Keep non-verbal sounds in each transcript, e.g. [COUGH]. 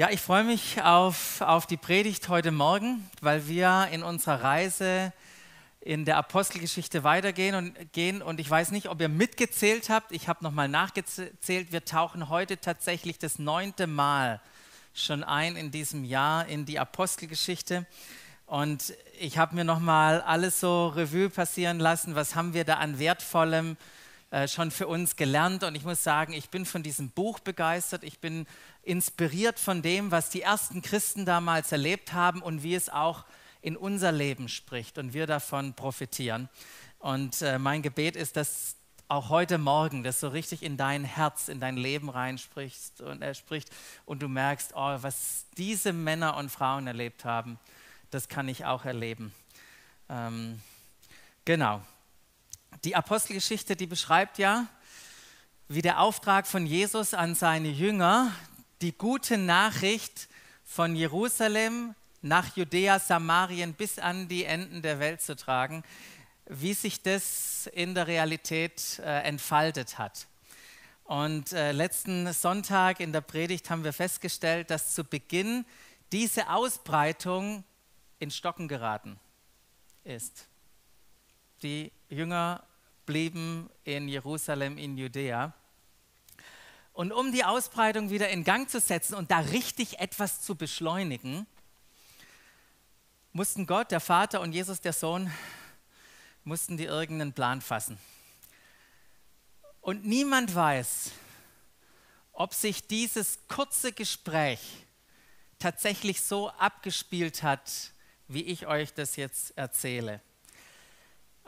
Ja, ich freue mich auf, auf die Predigt heute Morgen, weil wir in unserer Reise in der Apostelgeschichte weitergehen und gehen. Und ich weiß nicht, ob ihr mitgezählt habt. Ich habe nochmal nachgezählt. Wir tauchen heute tatsächlich das neunte Mal schon ein in diesem Jahr in die Apostelgeschichte. Und ich habe mir nochmal alles so Revue passieren lassen. Was haben wir da an Wertvollem äh, schon für uns gelernt? Und ich muss sagen, ich bin von diesem Buch begeistert. Ich bin inspiriert von dem, was die ersten Christen damals erlebt haben und wie es auch in unser Leben spricht und wir davon profitieren. Und äh, mein Gebet ist, dass auch heute Morgen das so richtig in dein Herz, in dein Leben reinspricht und er spricht und du merkst, oh, was diese Männer und Frauen erlebt haben, das kann ich auch erleben. Ähm, genau. Die Apostelgeschichte, die beschreibt ja, wie der Auftrag von Jesus an seine Jünger, die gute Nachricht von Jerusalem nach Judäa, Samarien bis an die Enden der Welt zu tragen, wie sich das in der Realität äh, entfaltet hat. Und äh, letzten Sonntag in der Predigt haben wir festgestellt, dass zu Beginn diese Ausbreitung in Stocken geraten ist. Die Jünger blieben in Jerusalem, in Judäa. Und um die Ausbreitung wieder in Gang zu setzen und da richtig etwas zu beschleunigen, mussten Gott, der Vater und Jesus, der Sohn, mussten die irgendeinen Plan fassen. Und niemand weiß, ob sich dieses kurze Gespräch tatsächlich so abgespielt hat, wie ich euch das jetzt erzähle.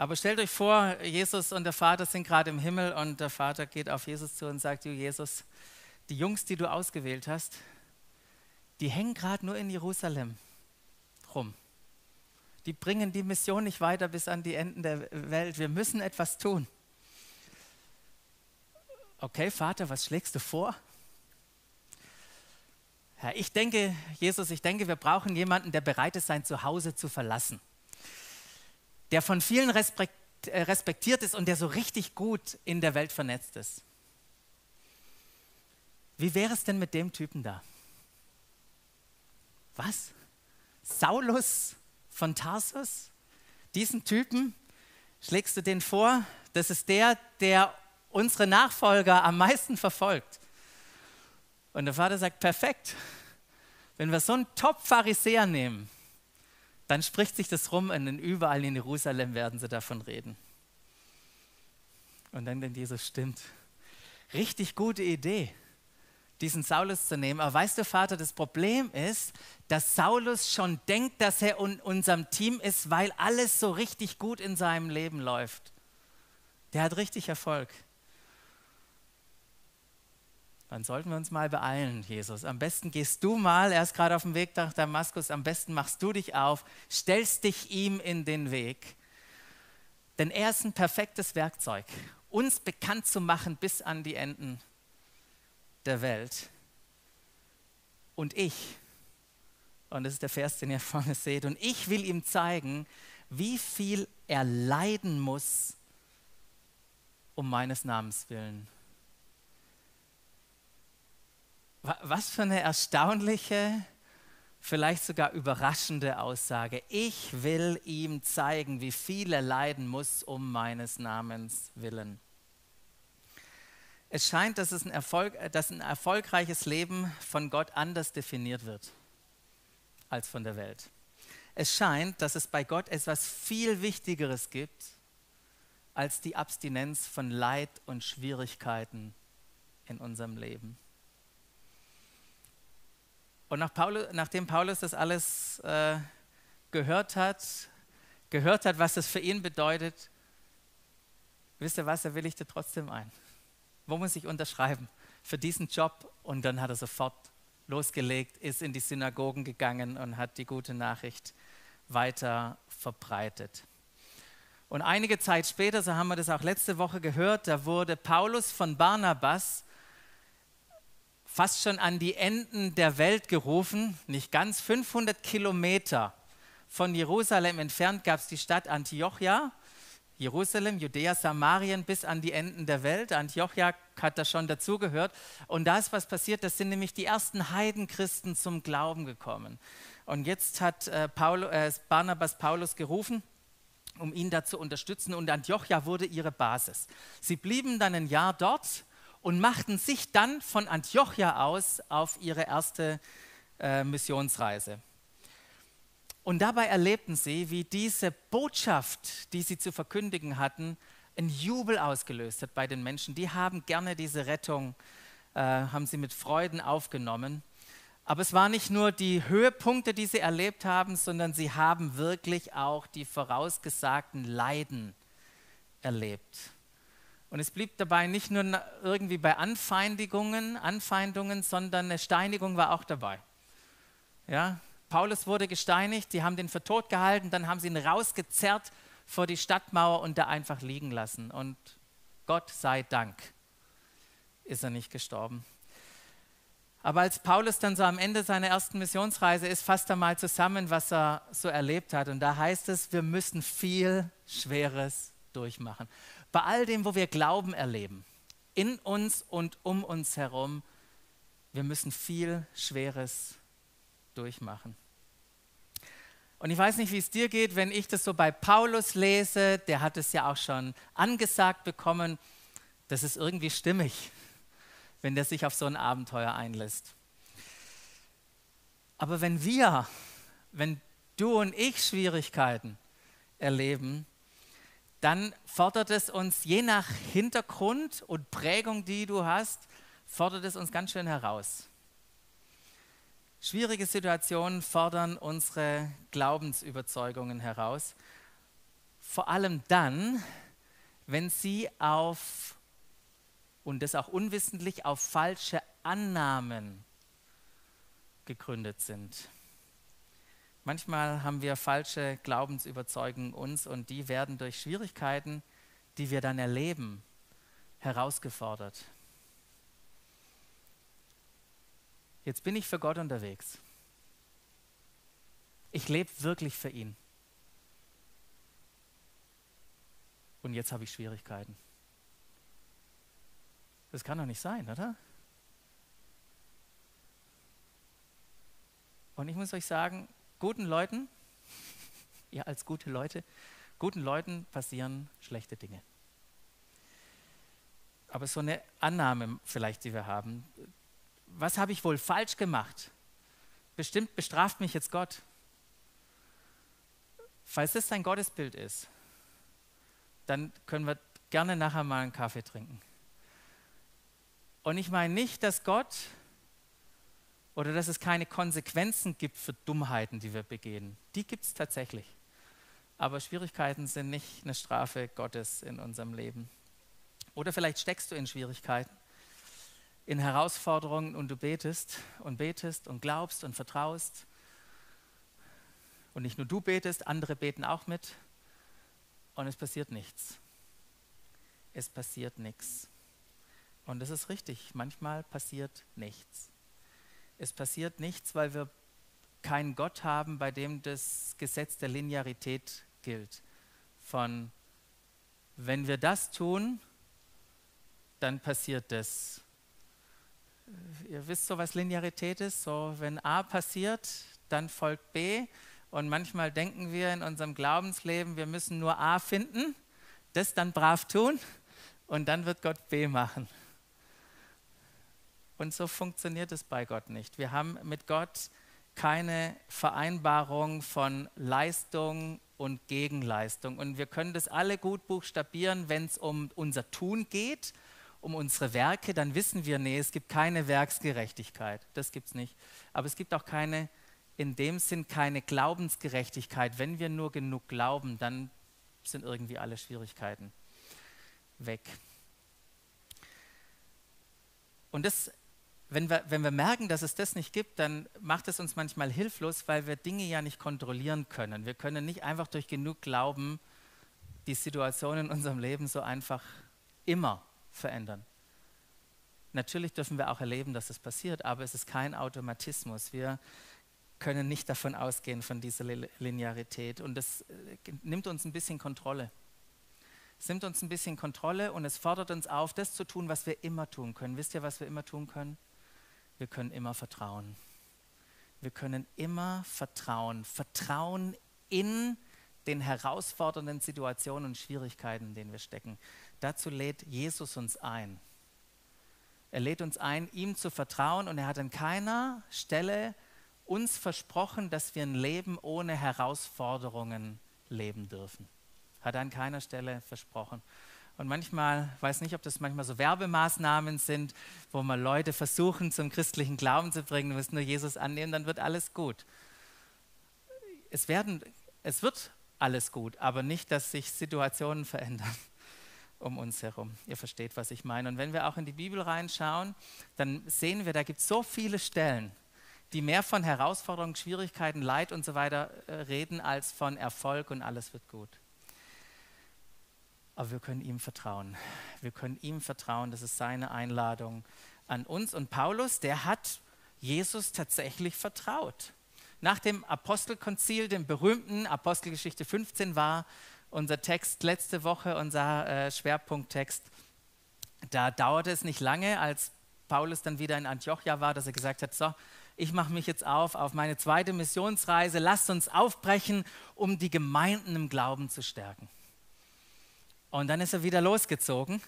Aber stellt euch vor, Jesus und der Vater sind gerade im Himmel und der Vater geht auf Jesus zu und sagt, du Jesus, die Jungs, die du ausgewählt hast, die hängen gerade nur in Jerusalem rum. Die bringen die Mission nicht weiter bis an die Enden der Welt. Wir müssen etwas tun. Okay, Vater, was schlägst du vor? Ja, ich denke, Jesus, ich denke, wir brauchen jemanden, der bereit ist, sein Zuhause zu verlassen der von vielen äh, respektiert ist und der so richtig gut in der Welt vernetzt ist. Wie wäre es denn mit dem Typen da? Was? Saulus von Tarsus? Diesen Typen? Schlägst du den vor? Das ist der, der unsere Nachfolger am meisten verfolgt. Und der Vater sagt, perfekt. Wenn wir so einen Top-Pharisäer nehmen, dann spricht sich das rum und überall in Jerusalem werden sie davon reden. Und dann denkt Jesus, stimmt. Richtig gute Idee, diesen Saulus zu nehmen. Aber weißt du, Vater, das Problem ist, dass Saulus schon denkt, dass er in unserem Team ist, weil alles so richtig gut in seinem Leben läuft. Der hat richtig Erfolg dann sollten wir uns mal beeilen, Jesus. Am besten gehst du mal, er ist gerade auf dem Weg nach Damaskus, am besten machst du dich auf, stellst dich ihm in den Weg. Denn er ist ein perfektes Werkzeug, uns bekannt zu machen bis an die Enden der Welt. Und ich, und das ist der Vers, den ihr [LAUGHS] vorne seht, und ich will ihm zeigen, wie viel er leiden muss um meines Namens willen. Was für eine erstaunliche, vielleicht sogar überraschende Aussage. Ich will ihm zeigen, wie viel er leiden muss um meines Namens willen. Es scheint, dass, es ein, Erfolg, dass ein erfolgreiches Leben von Gott anders definiert wird als von der Welt. Es scheint, dass es bei Gott etwas viel Wichtigeres gibt als die Abstinenz von Leid und Schwierigkeiten in unserem Leben. Und nach Paulus, nachdem Paulus das alles äh, gehört hat, gehört hat, was das für ihn bedeutet, wisst ihr was, er willigte trotzdem ein. Wo muss ich unterschreiben? Für diesen Job. Und dann hat er sofort losgelegt, ist in die Synagogen gegangen und hat die gute Nachricht weiter verbreitet. Und einige Zeit später, so haben wir das auch letzte Woche gehört, da wurde Paulus von Barnabas fast schon an die Enden der Welt gerufen. Nicht ganz 500 Kilometer von Jerusalem entfernt gab es die Stadt Antiochia. Jerusalem, Judäa, Samarien bis an die Enden der Welt. Antiochia hat da schon dazugehört. Und da ist was passiert, das sind nämlich die ersten Heidenchristen zum Glauben gekommen. Und jetzt hat äh, Paul, äh, Barnabas Paulus gerufen, um ihn da zu unterstützen. Und Antiochia wurde ihre Basis. Sie blieben dann ein Jahr dort und machten sich dann von Antiochia aus auf ihre erste äh, Missionsreise. Und dabei erlebten sie, wie diese Botschaft, die sie zu verkündigen hatten, einen Jubel ausgelöst hat bei den Menschen. Die haben gerne diese Rettung, äh, haben sie mit Freuden aufgenommen. Aber es waren nicht nur die Höhepunkte, die sie erlebt haben, sondern sie haben wirklich auch die vorausgesagten Leiden erlebt. Und es blieb dabei nicht nur irgendwie bei Anfeindigungen, Anfeindungen, sondern eine Steinigung war auch dabei. Ja, Paulus wurde gesteinigt, die haben den für tot gehalten, dann haben sie ihn rausgezerrt vor die Stadtmauer und da einfach liegen lassen. Und Gott sei Dank ist er nicht gestorben. Aber als Paulus dann so am Ende seiner ersten Missionsreise ist, fasst er mal zusammen, was er so erlebt hat. Und da heißt es, wir müssen viel Schweres durchmachen. Bei all dem, wo wir Glauben erleben, in uns und um uns herum, wir müssen viel Schweres durchmachen. Und ich weiß nicht, wie es dir geht, wenn ich das so bei Paulus lese, der hat es ja auch schon angesagt bekommen, das ist irgendwie stimmig, wenn der sich auf so ein Abenteuer einlässt. Aber wenn wir, wenn du und ich Schwierigkeiten erleben, dann fordert es uns je nach Hintergrund und Prägung, die du hast, fordert es uns ganz schön heraus. Schwierige Situationen fordern unsere Glaubensüberzeugungen heraus. Vor allem dann, wenn sie auf, und das auch unwissentlich, auf falsche Annahmen gegründet sind. Manchmal haben wir falsche Glaubensüberzeugungen uns und die werden durch Schwierigkeiten, die wir dann erleben, herausgefordert. Jetzt bin ich für Gott unterwegs. Ich lebe wirklich für ihn. Und jetzt habe ich Schwierigkeiten. Das kann doch nicht sein, oder? Und ich muss euch sagen, guten Leuten, [LAUGHS] ihr als gute Leute, guten Leuten passieren schlechte Dinge. Aber so eine Annahme vielleicht, die wir haben, was habe ich wohl falsch gemacht? Bestimmt bestraft mich jetzt Gott. Falls das dein Gottesbild ist, dann können wir gerne nachher mal einen Kaffee trinken. Und ich meine nicht, dass Gott oder dass es keine Konsequenzen gibt für Dummheiten, die wir begehen. Die gibt es tatsächlich. Aber Schwierigkeiten sind nicht eine Strafe Gottes in unserem Leben. Oder vielleicht steckst du in Schwierigkeiten in Herausforderungen und du betest und betest und glaubst und vertraust. Und nicht nur du betest, andere beten auch mit. Und es passiert nichts. Es passiert nichts. Und das ist richtig. Manchmal passiert nichts. Es passiert nichts, weil wir keinen Gott haben, bei dem das Gesetz der Linearität gilt. Von wenn wir das tun, dann passiert das ihr wisst so, was Linearität ist. So, wenn A passiert, dann folgt B. Und manchmal denken wir in unserem Glaubensleben, wir müssen nur A finden, das dann brav tun und dann wird Gott B machen. Und so funktioniert es bei Gott nicht. Wir haben mit Gott keine Vereinbarung von Leistung und Gegenleistung. Und wir können das alle gut buchstabieren, wenn es um unser Tun geht um unsere Werke, dann wissen wir, nee, es gibt keine Werksgerechtigkeit. Das gibt es nicht. Aber es gibt auch keine, in dem Sinn keine Glaubensgerechtigkeit. Wenn wir nur genug glauben, dann sind irgendwie alle Schwierigkeiten weg. Und das, wenn wir, wenn wir merken, dass es das nicht gibt, dann macht es uns manchmal hilflos, weil wir Dinge ja nicht kontrollieren können. Wir können nicht einfach durch genug Glauben die Situation in unserem Leben so einfach immer verändern. Natürlich dürfen wir auch erleben, dass es passiert, aber es ist kein Automatismus. Wir können nicht davon ausgehen, von dieser Linearität. Und das äh, nimmt uns ein bisschen Kontrolle. Es nimmt uns ein bisschen Kontrolle und es fordert uns auf, das zu tun, was wir immer tun können. Wisst ihr, was wir immer tun können? Wir können immer vertrauen. Wir können immer vertrauen. Vertrauen in den herausfordernden Situationen und Schwierigkeiten, in denen wir stecken. Dazu lädt Jesus uns ein. Er lädt uns ein, ihm zu vertrauen und er hat an keiner Stelle uns versprochen, dass wir ein Leben ohne Herausforderungen leben dürfen. Hat an keiner Stelle versprochen. Und manchmal, weiß nicht, ob das manchmal so Werbemaßnahmen sind, wo man Leute versuchen, zum christlichen Glauben zu bringen, du musst nur Jesus annehmen, dann wird alles gut. Es, werden, es wird alles gut, aber nicht, dass sich Situationen verändern [LAUGHS] um uns herum. Ihr versteht, was ich meine. Und wenn wir auch in die Bibel reinschauen, dann sehen wir, da gibt es so viele Stellen, die mehr von Herausforderungen, Schwierigkeiten, Leid und so weiter äh, reden, als von Erfolg und alles wird gut. Aber wir können ihm vertrauen. Wir können ihm vertrauen. Das ist seine Einladung an uns. Und Paulus, der hat Jesus tatsächlich vertraut. Nach dem Apostelkonzil, dem berühmten Apostelgeschichte 15, war unser Text letzte Woche, unser äh, Schwerpunkttext. Da dauerte es nicht lange, als Paulus dann wieder in Antiochia war, dass er gesagt hat, so, ich mache mich jetzt auf auf meine zweite Missionsreise, lasst uns aufbrechen, um die Gemeinden im Glauben zu stärken. Und dann ist er wieder losgezogen.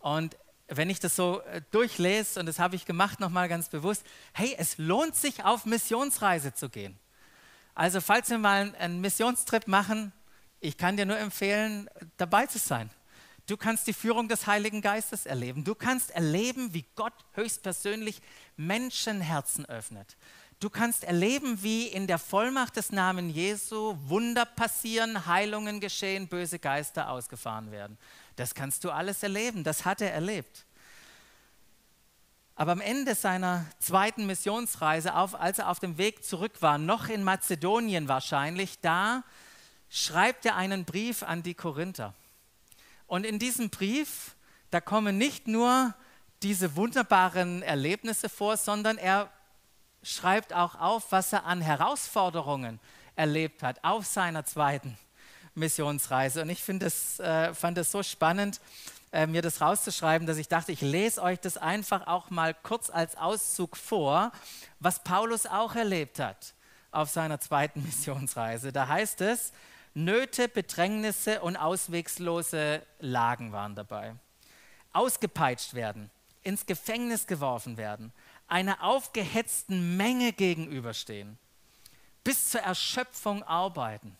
Und wenn ich das so äh, durchlese, und das habe ich gemacht nochmal ganz bewusst, hey, es lohnt sich auf Missionsreise zu gehen. Also falls wir mal einen Missionstrip machen, ich kann dir nur empfehlen, dabei zu sein. Du kannst die Führung des Heiligen Geistes erleben. Du kannst erleben, wie Gott höchstpersönlich Menschenherzen öffnet. Du kannst erleben, wie in der Vollmacht des Namen Jesu Wunder passieren, Heilungen geschehen, böse Geister ausgefahren werden. Das kannst du alles erleben. Das hat er erlebt. Aber am Ende seiner zweiten Missionsreise, auf, als er auf dem Weg zurück war, noch in Mazedonien wahrscheinlich, da schreibt er einen Brief an die Korinther. Und in diesem Brief, da kommen nicht nur diese wunderbaren Erlebnisse vor, sondern er schreibt auch auf, was er an Herausforderungen erlebt hat auf seiner zweiten Missionsreise. Und ich das, äh, fand es so spannend, äh, mir das rauszuschreiben, dass ich dachte, ich lese euch das einfach auch mal kurz als Auszug vor, was Paulus auch erlebt hat auf seiner zweiten [LAUGHS] Missionsreise. Da heißt es, Nöte, Bedrängnisse und auswegslose Lagen waren dabei. Ausgepeitscht werden, ins Gefängnis geworfen werden, einer aufgehetzten Menge gegenüberstehen, bis zur Erschöpfung arbeiten,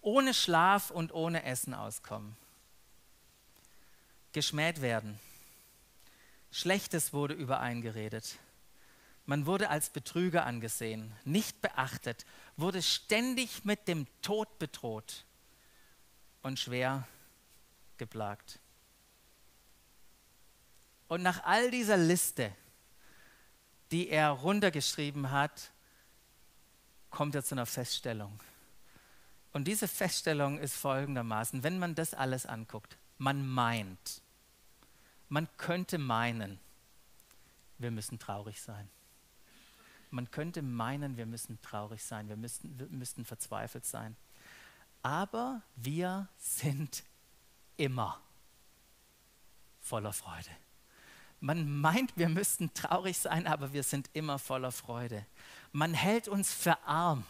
ohne Schlaf und ohne Essen auskommen, geschmäht werden, Schlechtes wurde übereingeredet man wurde als Betrüger angesehen, nicht beachtet, wurde ständig mit dem Tod bedroht und schwer geplagt. Und nach all dieser Liste, die er runtergeschrieben hat, kommt er zu einer Feststellung. Und diese Feststellung ist folgendermaßen, wenn man das alles anguckt, man meint, man könnte meinen, wir müssen traurig sein. Man könnte meinen, wir müssen traurig sein, wir müssten, wir müssten verzweifelt sein. Aber wir sind immer voller Freude. Man meint, wir müssten traurig sein, aber wir sind immer voller Freude. Man hält uns für arm.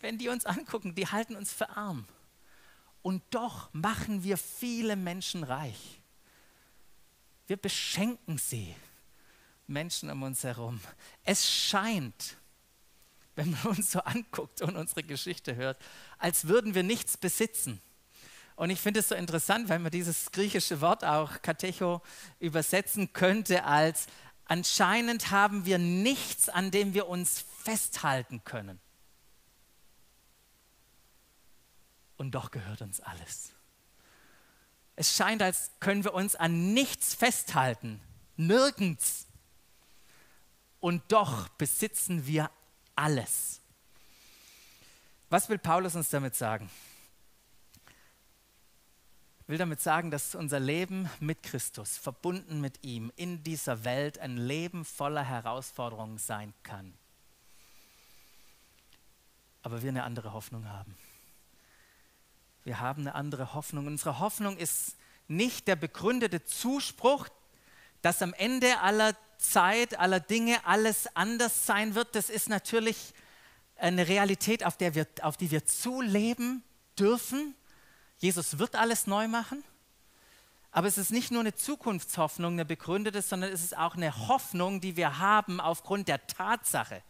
Wenn die uns angucken, die halten uns für arm. Und doch machen wir viele Menschen reich. Wir beschenken sie. Menschen um uns herum. Es scheint, wenn man uns so anguckt und unsere Geschichte hört, als würden wir nichts besitzen. Und ich finde es so interessant, weil man dieses griechische Wort auch Katecho übersetzen könnte als anscheinend haben wir nichts, an dem wir uns festhalten können. Und doch gehört uns alles. Es scheint, als können wir uns an nichts festhalten, nirgends und doch besitzen wir alles. Was will Paulus uns damit sagen? Will damit sagen, dass unser Leben mit Christus, verbunden mit ihm, in dieser Welt ein Leben voller Herausforderungen sein kann. Aber wir eine andere Hoffnung haben. Wir haben eine andere Hoffnung. Unsere Hoffnung ist nicht der begründete Zuspruch, dass am Ende aller Zeit, aller Dinge alles anders sein wird. Das ist natürlich eine Realität, auf, der wir, auf die wir zuleben dürfen. Jesus wird alles neu machen. Aber es ist nicht nur eine Zukunftshoffnung, eine begründete, sondern es ist auch eine Hoffnung, die wir haben aufgrund der Tatsache,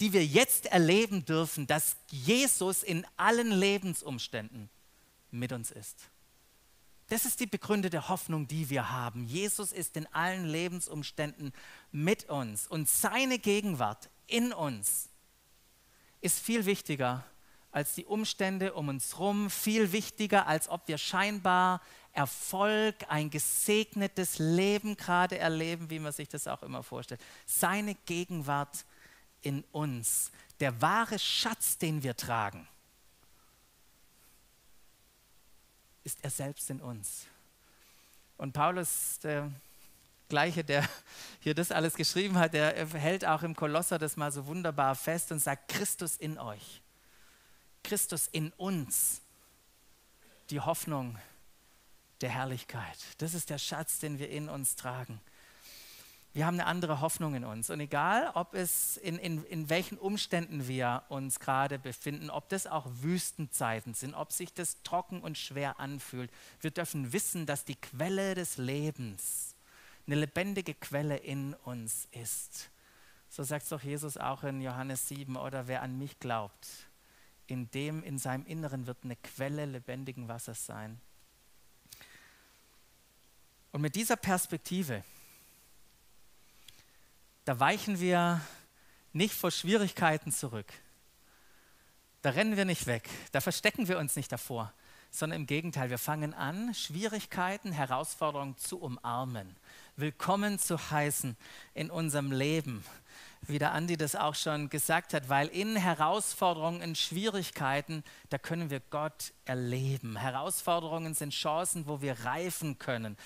die wir jetzt erleben dürfen, dass Jesus in allen Lebensumständen mit uns ist. Das ist die begründete Hoffnung, die wir haben. Jesus ist in allen Lebensumständen mit uns und seine Gegenwart in uns ist viel wichtiger als die Umstände um uns herum, viel wichtiger, als ob wir scheinbar Erfolg, ein gesegnetes Leben gerade erleben, wie man sich das auch immer vorstellt. Seine Gegenwart in uns, der wahre Schatz, den wir tragen, ist er selbst in uns. Und Paulus, der gleiche, der hier das alles geschrieben hat, der hält auch im Kolosser das mal so wunderbar fest und sagt, Christus in euch, Christus in uns, die Hoffnung der Herrlichkeit. Das ist der Schatz, den wir in uns tragen. Wir haben eine andere Hoffnung in uns. Und egal, ob es in, in, in welchen Umständen wir uns gerade befinden, ob das auch Wüstenzeiten sind, ob sich das trocken und schwer anfühlt, wir dürfen wissen, dass die Quelle des Lebens eine lebendige Quelle in uns ist. So sagt es doch Jesus auch in Johannes 7, oder wer an mich glaubt, in dem, in seinem Inneren wird eine Quelle lebendigen Wassers sein. Und mit dieser Perspektive, da weichen wir nicht vor Schwierigkeiten zurück. Da rennen wir nicht weg, da verstecken wir uns nicht davor, sondern im Gegenteil, wir fangen an, Schwierigkeiten, Herausforderungen zu umarmen, willkommen zu heißen in unserem Leben wie der Andi das auch schon gesagt hat, weil in Herausforderungen, in Schwierigkeiten, da können wir Gott erleben. Herausforderungen sind Chancen, wo wir reifen können,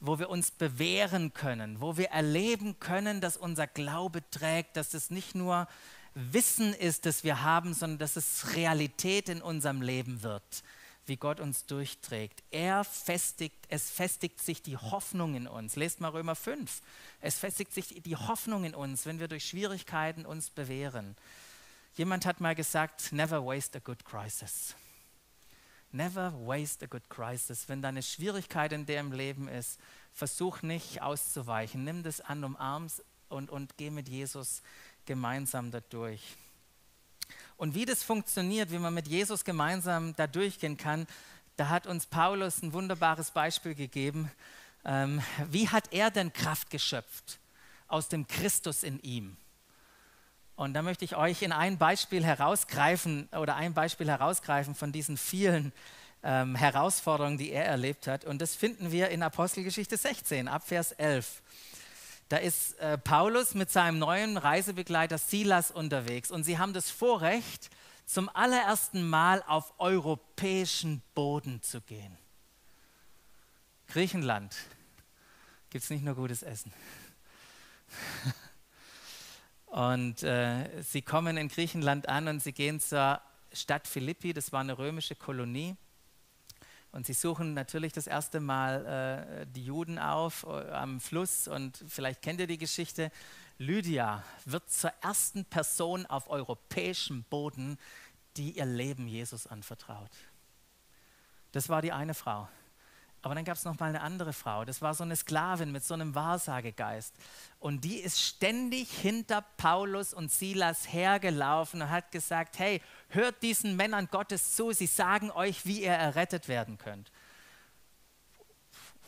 wo wir uns bewähren können, wo wir erleben können, dass unser Glaube trägt, dass es nicht nur Wissen ist, das wir haben, sondern dass es Realität in unserem Leben wird wie Gott uns durchträgt. Er festigt, es festigt sich die Hoffnung in uns. Lest mal Römer 5. Es festigt sich die Hoffnung in uns, wenn wir durch Schwierigkeiten uns bewähren. Jemand hat mal gesagt, never waste a good crisis. Never waste a good crisis. Wenn deine Schwierigkeit in dem Leben ist, versuch nicht auszuweichen. Nimm das an, umarm's und, und geh mit Jesus gemeinsam dadurch. Und wie das funktioniert, wie man mit Jesus gemeinsam da durchgehen kann, da hat uns Paulus ein wunderbares Beispiel gegeben. Ähm, wie hat er denn Kraft geschöpft aus dem Christus in ihm? Und da möchte ich euch in ein Beispiel herausgreifen oder ein Beispiel herausgreifen von diesen vielen ähm, Herausforderungen, die er erlebt hat. Und das finden wir in Apostelgeschichte 16, ab Vers 11. Da ist äh, Paulus mit seinem neuen Reisebegleiter Silas unterwegs und sie haben das Vorrecht, zum allerersten Mal auf europäischen Boden zu gehen. Griechenland gibt es nicht nur gutes Essen. [LAUGHS] Und äh, sie kommen in Griechenland an und sie gehen zur Stadt Philippi, das war eine römische Kolonie. Und sie suchen natürlich das erste Mal äh, die Juden auf äh, am Fluss und vielleicht kennt ihr die Geschichte. Lydia wird zur ersten Person auf europäischem Boden, die ihr Leben Jesus anvertraut. Das war die eine Frau. Aber dann gab es noch mal eine andere Frau. Das war so eine Sklavin mit so einem Wahrsagegeist. Und die ist ständig hinter Paulus und Silas hergelaufen und hat gesagt: Hey, hört diesen Männern Gottes zu. Sie sagen euch, wie ihr errettet werden könnt.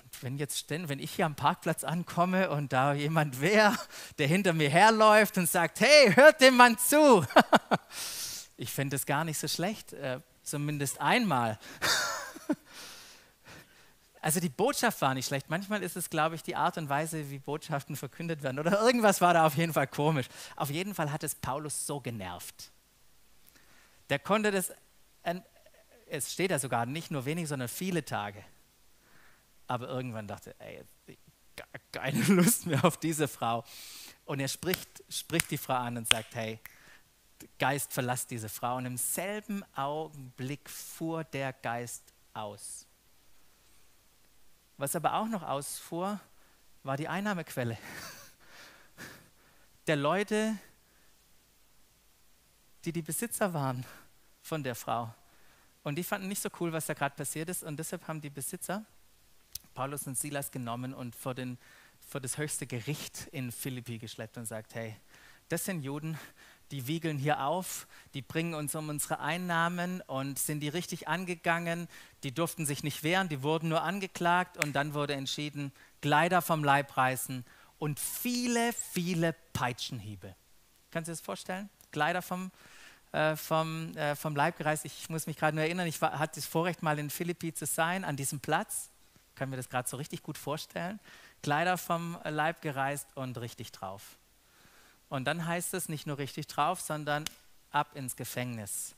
Und wenn jetzt, wenn ich hier am Parkplatz ankomme und da jemand wäre, der hinter mir herläuft und sagt: Hey, hört dem Mann zu. [LAUGHS] ich fände es gar nicht so schlecht, äh, zumindest einmal. [LAUGHS] Also die Botschaft war nicht schlecht. Manchmal ist es, glaube ich, die Art und Weise, wie Botschaften verkündet werden. Oder irgendwas war da auf jeden Fall komisch. Auf jeden Fall hat es Paulus so genervt. Der konnte das, es steht da sogar nicht nur wenig, sondern viele Tage. Aber irgendwann dachte er, ey, keine [LAUGHS] Lust mehr auf diese Frau. Und er spricht, spricht die Frau an und sagt, hey, Geist, verlass diese Frau. Und im selben Augenblick fuhr der Geist aus. Was aber auch noch ausfuhr, war die Einnahmequelle [LAUGHS] der Leute, die die Besitzer waren von der Frau. Und die fanden nicht so cool, was da gerade passiert ist. Und deshalb haben die Besitzer Paulus und Silas genommen und vor, den, vor das höchste Gericht in Philippi geschleppt und sagt, hey, das sind Juden, die wiegeln hier auf, die bringen uns um unsere Einnahmen und sind die richtig angegangen. Die durften sich nicht wehren, die wurden nur angeklagt und dann wurde entschieden, Kleider vom Leib reißen und viele, viele Peitschenhiebe. Du dir das vorstellen? Kleider vom, äh, vom, äh, vom Leib gereist. Ich muss mich gerade nur erinnern, ich war, hatte das Vorrecht, mal in Philippi zu sein, an diesem Platz. Kann mir das gerade so richtig gut vorstellen. Kleider vom Leib gereist und richtig drauf. Und dann heißt es nicht nur richtig drauf, sondern ab ins Gefängnis.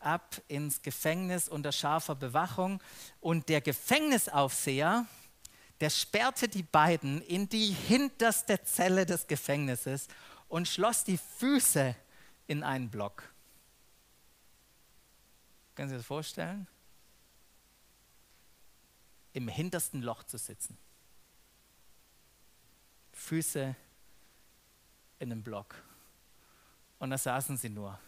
Ab ins Gefängnis unter scharfer Bewachung. Und der Gefängnisaufseher, der sperrte die beiden in die hinterste Zelle des Gefängnisses und schloss die Füße in einen Block. Können Sie sich das vorstellen? Im hintersten Loch zu sitzen. Füße in einem Block. Und da saßen sie nur.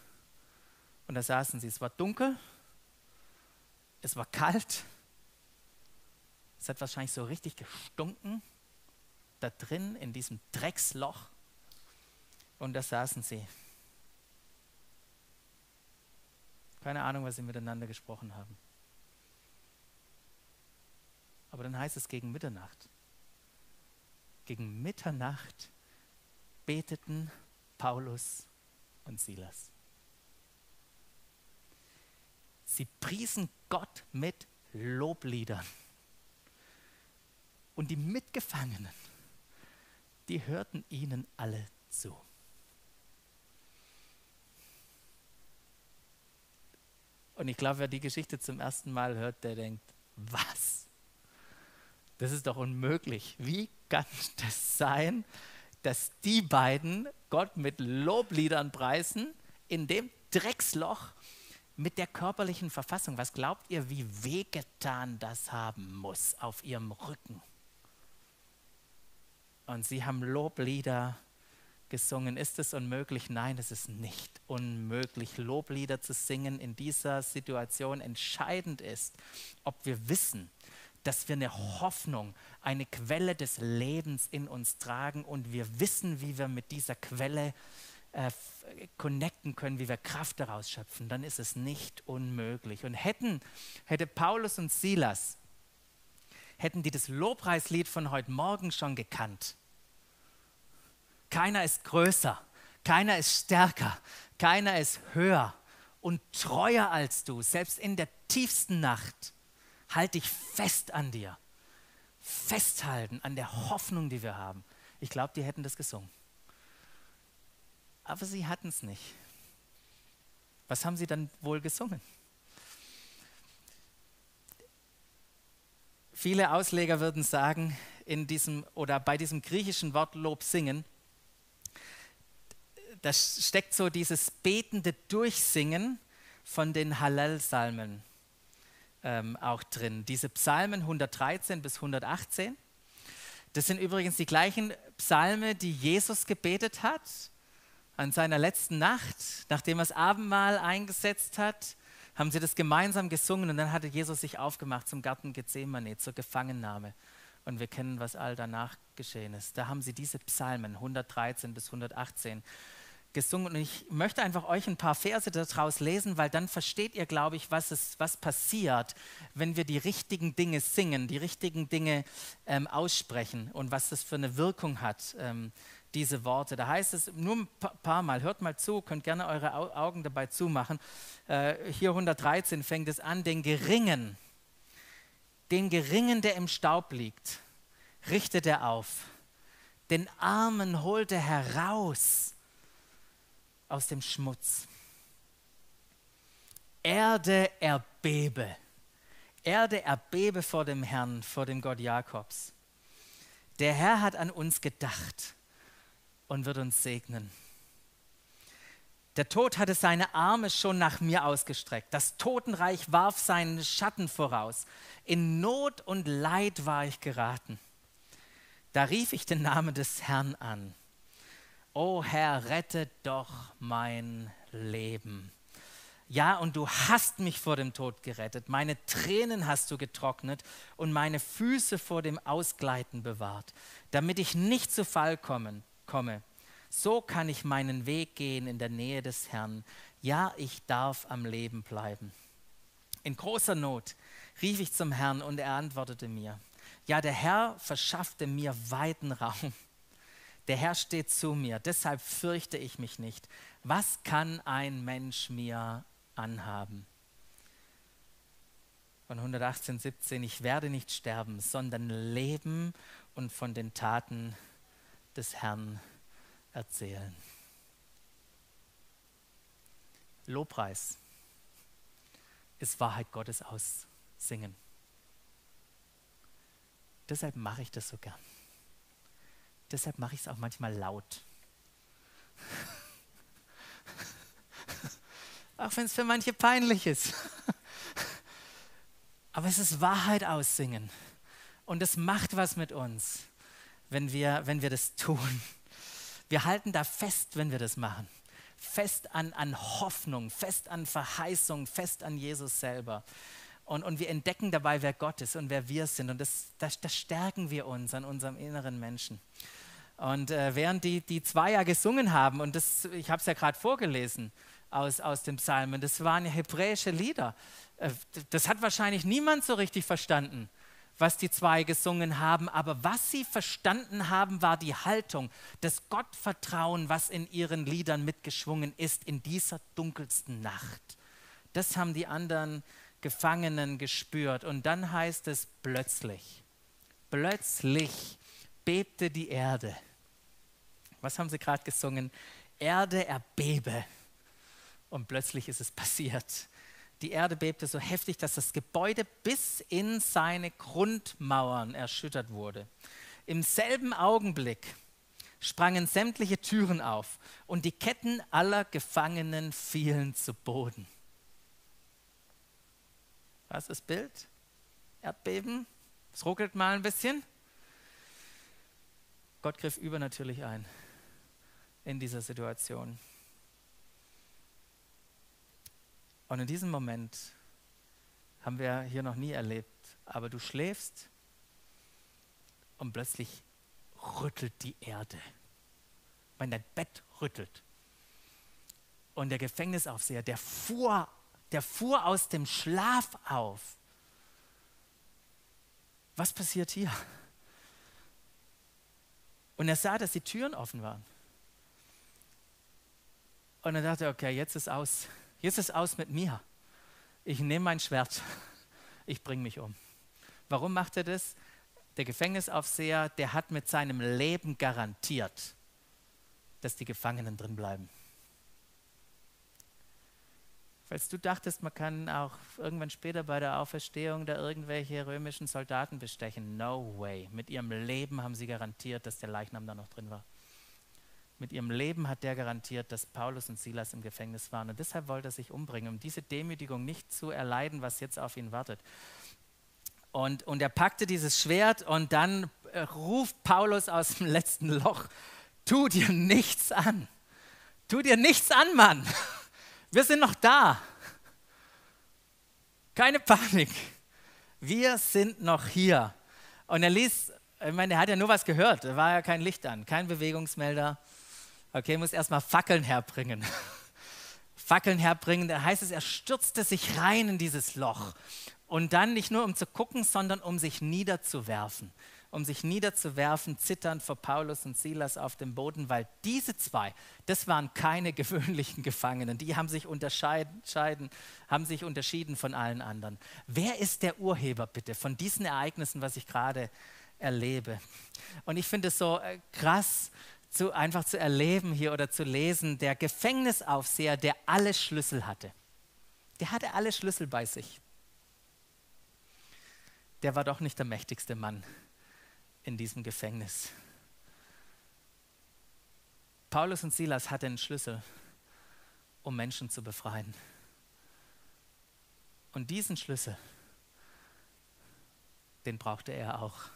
Und da saßen sie. Es war dunkel, es war kalt, es hat wahrscheinlich so richtig gestunken, da drin in diesem Drecksloch. Und da saßen sie. Keine Ahnung, was sie miteinander gesprochen haben. Aber dann heißt es gegen Mitternacht. Gegen Mitternacht beteten Paulus und Silas. Sie priesen Gott mit Lobliedern. Und die Mitgefangenen, die hörten ihnen alle zu. Und ich glaube, wer die Geschichte zum ersten Mal hört, der denkt, was? Das ist doch unmöglich. Wie kann das sein, dass die beiden Gott mit Lobliedern preisen in dem Drecksloch mit der körperlichen Verfassung. Was glaubt ihr, wie wehgetan das haben muss auf ihrem Rücken? Und sie haben Loblieder gesungen. Ist es unmöglich? Nein, es ist nicht unmöglich, Loblieder zu singen in dieser Situation. Entscheidend ist, ob wir wissen, dass wir eine Hoffnung, eine Quelle des Lebens in uns tragen und wir wissen, wie wir mit dieser Quelle äh, connecten können, wie wir Kraft daraus schöpfen, dann ist es nicht unmöglich. Und hätten, hätte Paulus und Silas, hätten die das Lobpreislied von heute Morgen schon gekannt. Keiner ist größer, keiner ist stärker, keiner ist höher und treuer als du, selbst in der tiefsten Nacht Halt dich fest an dir. Festhalten an der Hoffnung, die wir haben. Ich glaube, die hätten das gesungen. Aber sie hatten es nicht. Was haben sie dann wohl gesungen? Viele Ausleger würden sagen, in diesem oder bei diesem griechischen Wort Lob singen, da steckt so dieses betende Durchsingen von den Hallel-Salmen ähm, auch drin. Diese Psalmen 113 bis 118, das sind übrigens die gleichen Psalme, die Jesus gebetet hat an seiner letzten Nacht, nachdem er das Abendmahl eingesetzt hat, haben sie das gemeinsam gesungen und dann hatte Jesus sich aufgemacht zum Garten Gethsemane, zur Gefangennahme. Und wir kennen, was all danach geschehen ist. Da haben sie diese Psalmen 113 bis 118 gesungen. Und ich möchte einfach euch ein paar Verse daraus lesen, weil dann versteht ihr, glaube ich, was, es, was passiert, wenn wir die richtigen Dinge singen, die richtigen Dinge ähm, aussprechen und was das für eine Wirkung hat, ähm, diese Worte. Da heißt es nur ein paar Mal, hört mal zu, könnt gerne eure Augen dabei zumachen. Äh, hier 113 fängt es an, den Geringen, den Geringen, der im Staub liegt, richtet er auf. Den Armen holt er heraus aus dem Schmutz. Erde erbebe. Erde erbebe vor dem Herrn, vor dem Gott Jakobs. Der Herr hat an uns gedacht und wird uns segnen. Der Tod hatte seine Arme schon nach mir ausgestreckt. Das Totenreich warf seinen Schatten voraus. In Not und Leid war ich geraten. Da rief ich den Namen des Herrn an. O Herr, rette doch mein Leben. Ja, und du hast mich vor dem Tod gerettet. Meine Tränen hast du getrocknet und meine Füße vor dem Ausgleiten bewahrt, damit ich nicht zu Fall kommen, komme. So kann ich meinen Weg gehen in der Nähe des Herrn. Ja, ich darf am Leben bleiben. In großer Not rief ich zum Herrn und er antwortete mir. Ja, der Herr verschaffte mir weiten Raum. Der Herr steht zu mir, deshalb fürchte ich mich nicht. Was kann ein Mensch mir anhaben. Von 118, 17, ich werde nicht sterben, sondern leben und von den Taten des Herrn erzählen. Lobpreis ist Wahrheit Gottes aussingen. Deshalb mache ich das so gern. Deshalb mache ich es auch manchmal laut. [LAUGHS] auch wenn es für manche peinlich ist. [LAUGHS] Aber es ist Wahrheit aussingen. Und es macht was mit uns, wenn wir, wenn wir das tun. Wir halten da fest, wenn wir das machen. Fest an, an Hoffnung, fest an Verheißung, fest an Jesus selber. Und, und wir entdecken dabei, wer Gott ist und wer wir sind. Und das, das, das stärken wir uns an unserem inneren Menschen. Und äh, während die, die zwei ja gesungen haben, und das, ich habe es ja gerade vorgelesen, aus, aus dem Psalmen. Das waren hebräische Lieder. Äh, das hat wahrscheinlich niemand so richtig verstanden, was die zwei gesungen haben. Aber was sie verstanden haben, war die Haltung, das Gottvertrauen, was in ihren Liedern mitgeschwungen ist in dieser dunkelsten Nacht. Das haben die anderen Gefangenen gespürt. Und dann heißt es plötzlich, plötzlich bebte die Erde. Was haben sie gerade gesungen? Erde erbebe. Und plötzlich ist es passiert. Die Erde bebte so heftig, dass das Gebäude bis in seine Grundmauern erschüttert wurde. Im selben Augenblick sprangen sämtliche Türen auf und die Ketten aller Gefangenen fielen zu Boden. Was ist das Bild? Erdbeben? Es ruckelt mal ein bisschen. Gott griff übernatürlich ein in dieser Situation. Und in diesem Moment haben wir hier noch nie erlebt, aber du schläfst und plötzlich rüttelt die Erde. Wenn dein Bett rüttelt. Und der Gefängnisaufseher, der fuhr, der fuhr aus dem Schlaf auf. Was passiert hier? Und er sah, dass die Türen offen waren. Und er dachte, okay, jetzt ist aus. Jetzt ist aus mit mir. Ich nehme mein Schwert. Ich bringe mich um. Warum macht er das? Der Gefängnisaufseher, der hat mit seinem Leben garantiert, dass die Gefangenen drin bleiben. Falls du dachtest, man kann auch irgendwann später bei der Auferstehung da irgendwelche römischen Soldaten bestechen, no way. Mit ihrem Leben haben sie garantiert, dass der Leichnam da noch drin war. Mit ihrem Leben hat der garantiert, dass Paulus und Silas im Gefängnis waren. Und deshalb wollte er sich umbringen, um diese Demütigung nicht zu erleiden, was jetzt auf ihn wartet. Und, und er packte dieses Schwert und dann äh, ruft Paulus aus dem letzten Loch, tu dir nichts an. Tu dir nichts an, Mann. Wir sind noch da. Keine Panik. Wir sind noch hier. Und er ließ, ich meine, er hat ja nur was gehört, da war ja kein Licht an, kein Bewegungsmelder. Okay, muss erstmal Fackeln herbringen. [LAUGHS] Fackeln herbringen, da heißt es, er stürzte sich rein in dieses Loch. Und dann nicht nur um zu gucken, sondern um sich niederzuwerfen. Um sich niederzuwerfen, zitternd vor Paulus und Silas auf dem Boden, weil diese zwei, das waren keine [LAUGHS] gewöhnlichen Gefangenen. Die haben sich unterscheiden, haben sich unterschieden von allen anderen. Wer ist der Urheber bitte von diesen Ereignissen, was ich gerade erlebe? Und ich finde es so äh, krass, zu, einfach zu erleben hier oder zu lesen, der Gefängnisaufseher, der alle Schlüssel hatte. Der hatte alle Schlüssel bei sich. Der war doch nicht der mächtigste Mann in diesem Gefängnis. Paulus und Silas hatten einen Schlüssel um Menschen zu befreien. Und diesen Schlüssel, den brauchte er auch.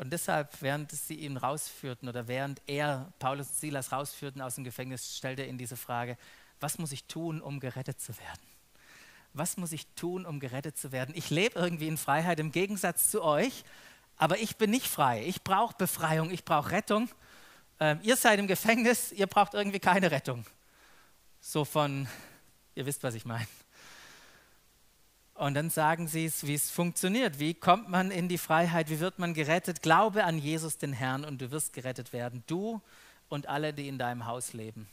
Und deshalb, während sie ihn rausführten oder während er Paulus und Silas rausführten aus dem Gefängnis, stellte er ihnen diese Frage, was muss ich tun, um gerettet zu werden? Was muss ich tun, um gerettet zu werden? Ich lebe irgendwie in Freiheit im Gegensatz zu euch, aber ich bin nicht frei. Ich brauche Befreiung, ich brauche Rettung. Ähm, ihr seid im Gefängnis, ihr braucht irgendwie keine Rettung. So von, ihr wisst, was ich meine. Und dann sagen sie es, wie es funktioniert. Wie kommt man in die Freiheit? Wie wird man gerettet? Glaube an Jesus, den Herrn, und du wirst gerettet werden. Du und alle, die in deinem Haus leben.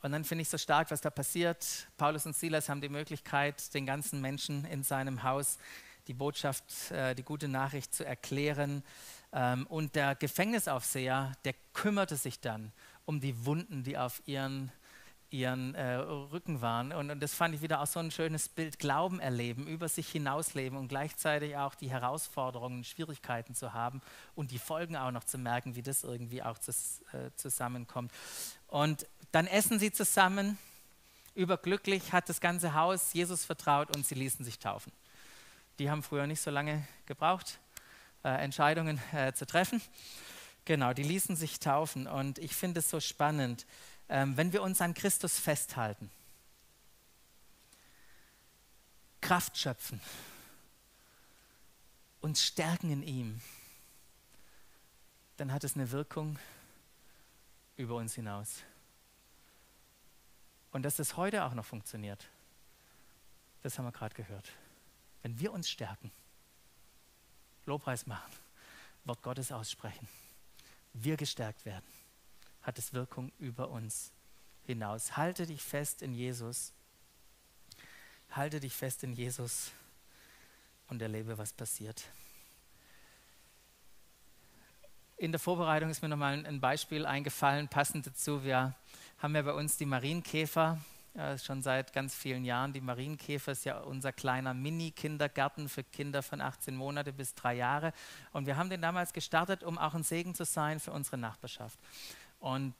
Und dann finde ich so stark, was da passiert. Paulus und Silas haben die Möglichkeit, den ganzen Menschen in seinem Haus die Botschaft, äh, die gute Nachricht zu erklären. Ähm, und der Gefängnisaufseher, der kümmerte sich dann um die Wunden, die auf ihren ihren äh, Rücken waren. Und, und, das fand ich wieder auch so ein schönes Bild. Glauben erleben, über sich hinausleben und gleichzeitig auch die Herausforderungen, Schwierigkeiten zu haben und die Folgen auch noch zu merken, wie das irgendwie auch zus, äh, zusammenkommt. Und dann essen sie zusammen. Überglücklich hat das ganze Haus Jesus vertraut und sie ließen sich taufen. Die haben früher nicht so lange gebraucht, äh, Entscheidungen äh, zu treffen. Genau, die ließen sich taufen. Und ich finde es so spannend wenn wir uns an Christus festhalten, Kraft schöpfen, uns stärken in ihm, dann hat es eine Wirkung über uns hinaus. Und dass das heute auch noch funktioniert, das haben wir gerade gehört. Wenn wir uns stärken, Lobpreis machen, Wort Gottes aussprechen, wir gestärkt werden hat es Wirkung über uns hinaus. Halte dich fest in Jesus. Halte dich fest in Jesus und erlebe, was passiert. In der Vorbereitung ist mir nochmal ein Beispiel eingefallen, passend dazu. Wir haben ja bei uns die Marienkäfer, ja, schon seit ganz vielen Jahren. Die Marienkäfer ist ja unser kleiner Mini-Kindergarten für Kinder von 18 Monate bis drei Jahre. Und wir haben den damals gestartet, um auch ein Segen zu sein für unsere Nachbarschaft. Und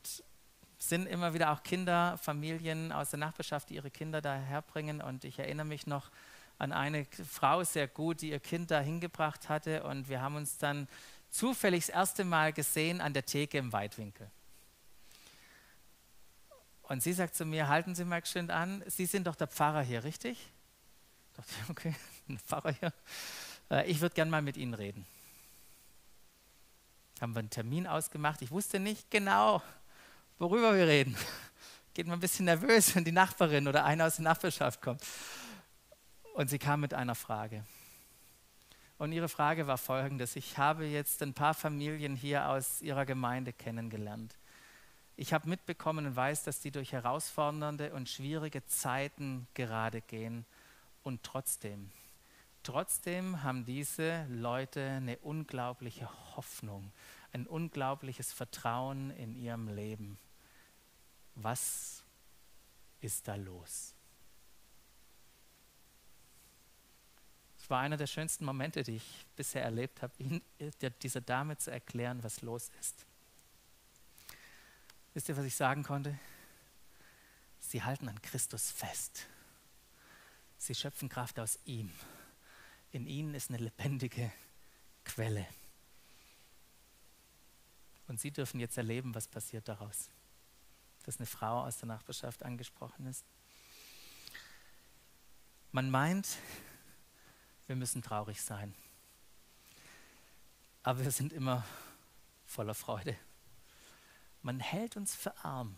sind immer wieder auch Kinder, Familien aus der Nachbarschaft, die ihre Kinder daherbringen. Und ich erinnere mich noch an eine Frau sehr gut, die ihr Kind da hingebracht hatte. Und wir haben uns dann zufällig das erste Mal gesehen an der Theke im Weitwinkel. Und sie sagt zu mir, halten Sie mal geschwind an, Sie sind doch der Pfarrer hier, richtig? Ich dachte, [LAUGHS] okay, ein Pfarrer hier. Äh, ich würde gern mal mit Ihnen reden haben wir einen Termin ausgemacht. Ich wusste nicht genau, worüber wir reden. [LAUGHS] Geht mir ein bisschen nervös, wenn die Nachbarin oder einer aus der Nachbarschaft kommt. Und sie kam mit einer Frage. Und ihre Frage war folgendes. Ich habe jetzt ein paar Familien hier aus ihrer Gemeinde kennengelernt. Ich habe mitbekommen und weiß, dass die durch herausfordernde und schwierige Zeiten gerade gehen. Und trotzdem, trotzdem haben diese Leute eine unglaubliche Hoffnung ein unglaubliches Vertrauen in ihrem Leben. Was ist da los? Es war einer der schönsten Momente, die ich bisher erlebt habe, dieser Dame zu erklären, was los ist. Wisst ihr, was ich sagen konnte? Sie halten an Christus fest. Sie schöpfen Kraft aus ihm. In ihnen ist eine lebendige Quelle. Und Sie dürfen jetzt erleben, was passiert daraus. Dass eine Frau aus der Nachbarschaft angesprochen ist. Man meint, wir müssen traurig sein. Aber wir sind immer voller Freude. Man hält uns für arm.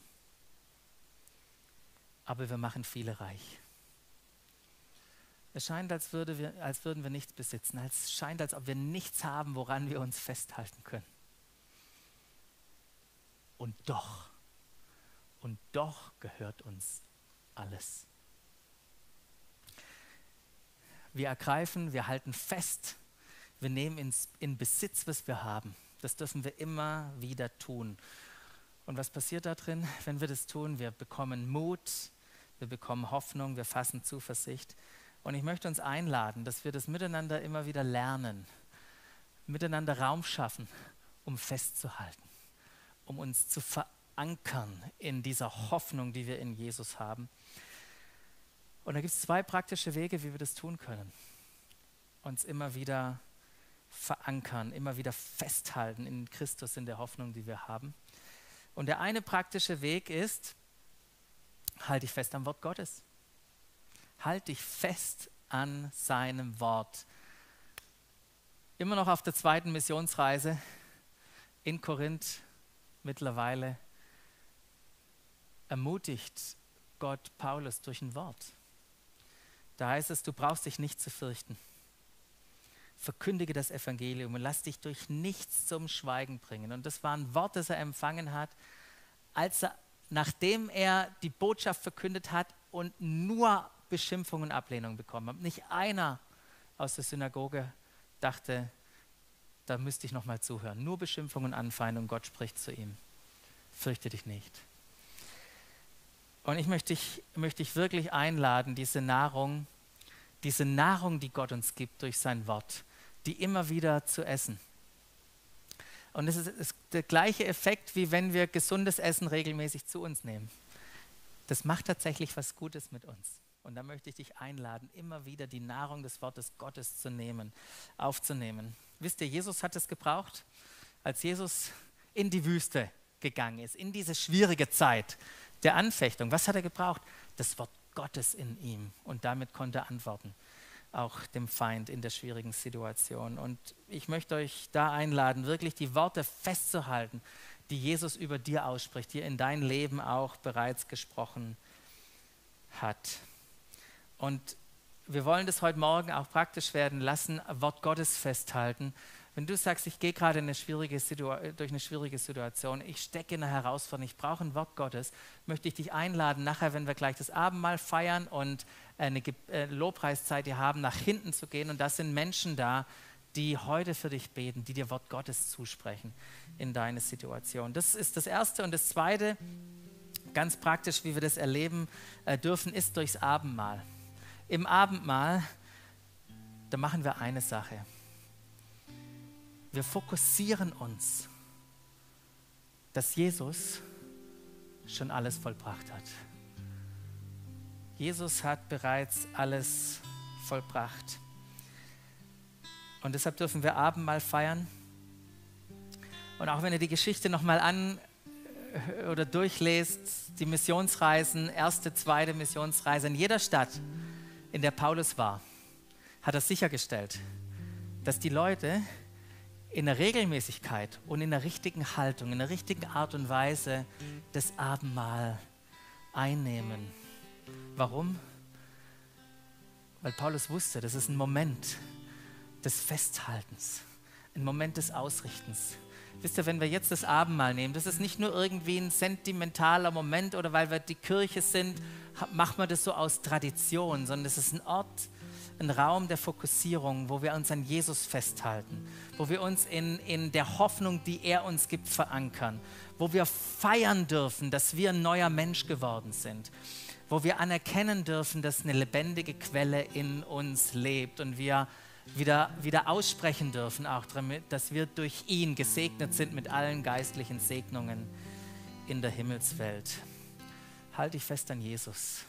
Aber wir machen viele reich. Es scheint, als, würde wir, als würden wir nichts besitzen. Es scheint, als ob wir nichts haben, woran wir uns festhalten können. Und doch, und doch gehört uns alles. Wir ergreifen, wir halten fest, wir nehmen ins, in Besitz, was wir haben. Das dürfen wir immer wieder tun. Und was passiert da drin, wenn wir das tun? Wir bekommen Mut, wir bekommen Hoffnung, wir fassen Zuversicht. Und ich möchte uns einladen, dass wir das miteinander immer wieder lernen, miteinander Raum schaffen, um festzuhalten um uns zu verankern in dieser Hoffnung, die wir in Jesus haben. Und da gibt es zwei praktische Wege, wie wir das tun können. Uns immer wieder verankern, immer wieder festhalten in Christus, in der Hoffnung, die wir haben. Und der eine praktische Weg ist, halte dich fest am Wort Gottes. Halte dich fest an seinem Wort. Immer noch auf der zweiten Missionsreise in Korinth mittlerweile ermutigt Gott Paulus durch ein Wort. Da heißt es, du brauchst dich nicht zu fürchten. Verkündige das Evangelium und lass dich durch nichts zum Schweigen bringen. Und das war ein Wort, das er empfangen hat, als er, nachdem er die Botschaft verkündet hat und nur Beschimpfung und Ablehnung bekommen hat. Nicht einer aus der Synagoge dachte, da müsste ich nochmal zuhören. Nur Beschimpfung und Anfeindung, Gott spricht zu ihm. Fürchte dich nicht. Und ich möchte dich, möchte dich wirklich einladen, diese Nahrung, diese Nahrung, die Gott uns gibt durch sein Wort, die immer wieder zu essen. Und es ist, ist der gleiche Effekt, wie wenn wir gesundes Essen regelmäßig zu uns nehmen. Das macht tatsächlich was Gutes mit uns. Und da möchte ich dich einladen, immer wieder die Nahrung des Wortes Gottes zu nehmen, aufzunehmen. Wisst ihr, Jesus hat es gebraucht, als Jesus in die Wüste gegangen ist, in diese schwierige Zeit der Anfechtung. Was hat er gebraucht? Das Wort Gottes in ihm. Und damit konnte er antworten, auch dem Feind in der schwierigen Situation. Und ich möchte euch da einladen, wirklich die Worte festzuhalten, die Jesus über dir ausspricht, die er in dein Leben auch bereits gesprochen hat. Und wir wollen das heute Morgen auch praktisch werden lassen, Wort Gottes festhalten. Wenn du sagst, ich gehe gerade eine durch eine schwierige Situation, ich stecke in einer Herausforderung, ich brauche ein Wort Gottes, möchte ich dich einladen, nachher, wenn wir gleich das Abendmahl feiern und eine äh, Lobpreiszeit hier haben, nach hinten zu gehen. Und da sind Menschen da, die heute für dich beten, die dir Wort Gottes zusprechen in deine Situation. Das ist das Erste. Und das Zweite, ganz praktisch, wie wir das erleben äh, dürfen, ist durchs Abendmahl im Abendmahl, da machen wir eine Sache. Wir fokussieren uns, dass Jesus schon alles vollbracht hat. Jesus hat bereits alles vollbracht. Und deshalb dürfen wir Abendmahl feiern. Und auch wenn ihr die Geschichte nochmal an oder durchlest, die Missionsreisen, erste, zweite Missionsreise in jeder Stadt, in der Paulus war, hat er sichergestellt, dass die Leute in der Regelmäßigkeit und in der richtigen Haltung, in der richtigen Art und Weise das Abendmahl einnehmen. Warum? Weil Paulus wusste, das ist ein Moment des Festhaltens, ein Moment des Ausrichtens. Wisst ihr, wenn wir jetzt das Abendmahl nehmen, das ist nicht nur irgendwie ein sentimentaler Moment oder weil wir die Kirche sind macht man das so aus Tradition, sondern es ist ein Ort, ein Raum der Fokussierung, wo wir uns an Jesus festhalten, wo wir uns in, in der Hoffnung, die er uns gibt, verankern, wo wir feiern dürfen, dass wir ein neuer Mensch geworden sind, wo wir anerkennen dürfen, dass eine lebendige Quelle in uns lebt und wir wieder, wieder aussprechen dürfen, auch damit, dass wir durch ihn gesegnet sind mit allen geistlichen Segnungen in der Himmelswelt. Halt dich fest an Jesus.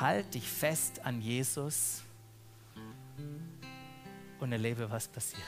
Halt dich fest an Jesus und erlebe, was passiert.